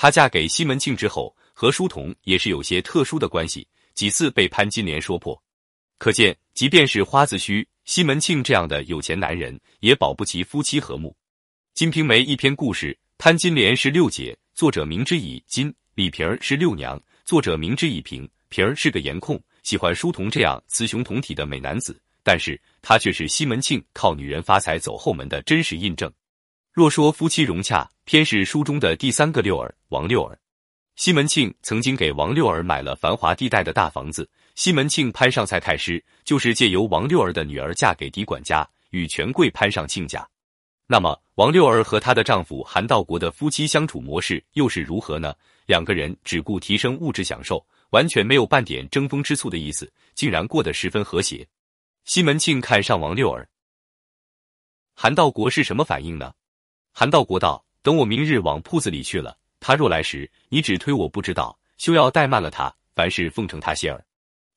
她嫁给西门庆之后，和书童也是有些特殊的关系，几次被潘金莲说破。可见，即便是花子虚，西门庆这样的有钱男人，也保不齐夫妻和睦。《金瓶梅》一篇故事，潘金莲是六姐，作者名之以金；李瓶儿是六娘，作者名之以瓶。瓶儿是个颜控，喜欢书童这样雌雄同体的美男子，但是他却是西门庆靠女人发财走后门的真实印证。若说夫妻融洽，偏是书中的第三个六儿王六儿。西门庆曾经给王六儿买了繁华地带的大房子。西门庆攀上蔡太师，就是借由王六儿的女儿嫁给狄管家，与权贵攀上亲家。那么，王六儿和她的丈夫韩道国的夫妻相处模式又是如何呢？两个人只顾提升物质享受，完全没有半点争风吃醋的意思，竟然过得十分和谐。西门庆看上王六儿，韩道国是什么反应呢？韩道国道：“等我明日往铺子里去了，他若来时，你只推我不知道，休要怠慢了他，凡事奉承他些儿。”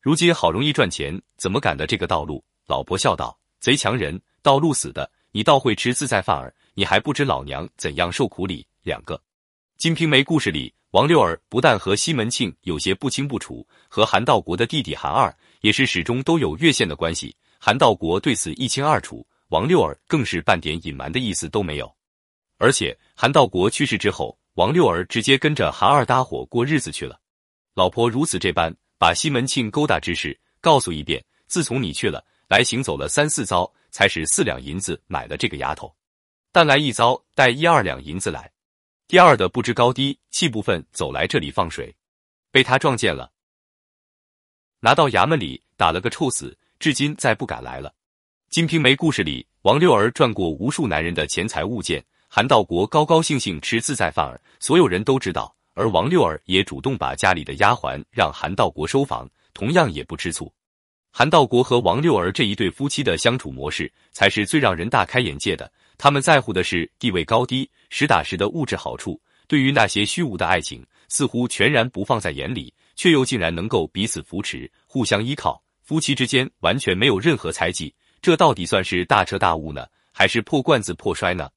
如今好容易赚钱，怎么赶的这个道路？老婆笑道：“贼强人，道路死的，你倒会吃自在饭儿，你还不知老娘怎样受苦里。”两个《金瓶梅》故事里，王六儿不但和西门庆有些不清不楚，和韩道国的弟弟韩二也是始终都有越线的关系。韩道国对此一清二楚，王六儿更是半点隐瞒的意思都没有。而且韩道国去世之后，王六儿直接跟着韩二搭伙过日子去了。老婆如此这般。把西门庆勾搭之事告诉一遍。自从你去了，来行走了三四遭，才使四两银子买了这个丫头。但来一遭带一二两银子来，第二的不知高低，气不愤走来这里放水，被他撞见了，拿到衙门里打了个臭死，至今再不敢来了。《金瓶梅》故事里，王六儿赚过无数男人的钱财物件，韩道国高高兴兴吃自在饭儿，所有人都知道。而王六儿也主动把家里的丫鬟让韩道国收房，同样也不吃醋。韩道国和王六儿这一对夫妻的相处模式，才是最让人大开眼界的。他们在乎的是地位高低、实打实的物质好处，对于那些虚无的爱情，似乎全然不放在眼里，却又竟然能够彼此扶持、互相依靠。夫妻之间完全没有任何猜忌，这到底算是大彻大悟呢，还是破罐子破摔呢？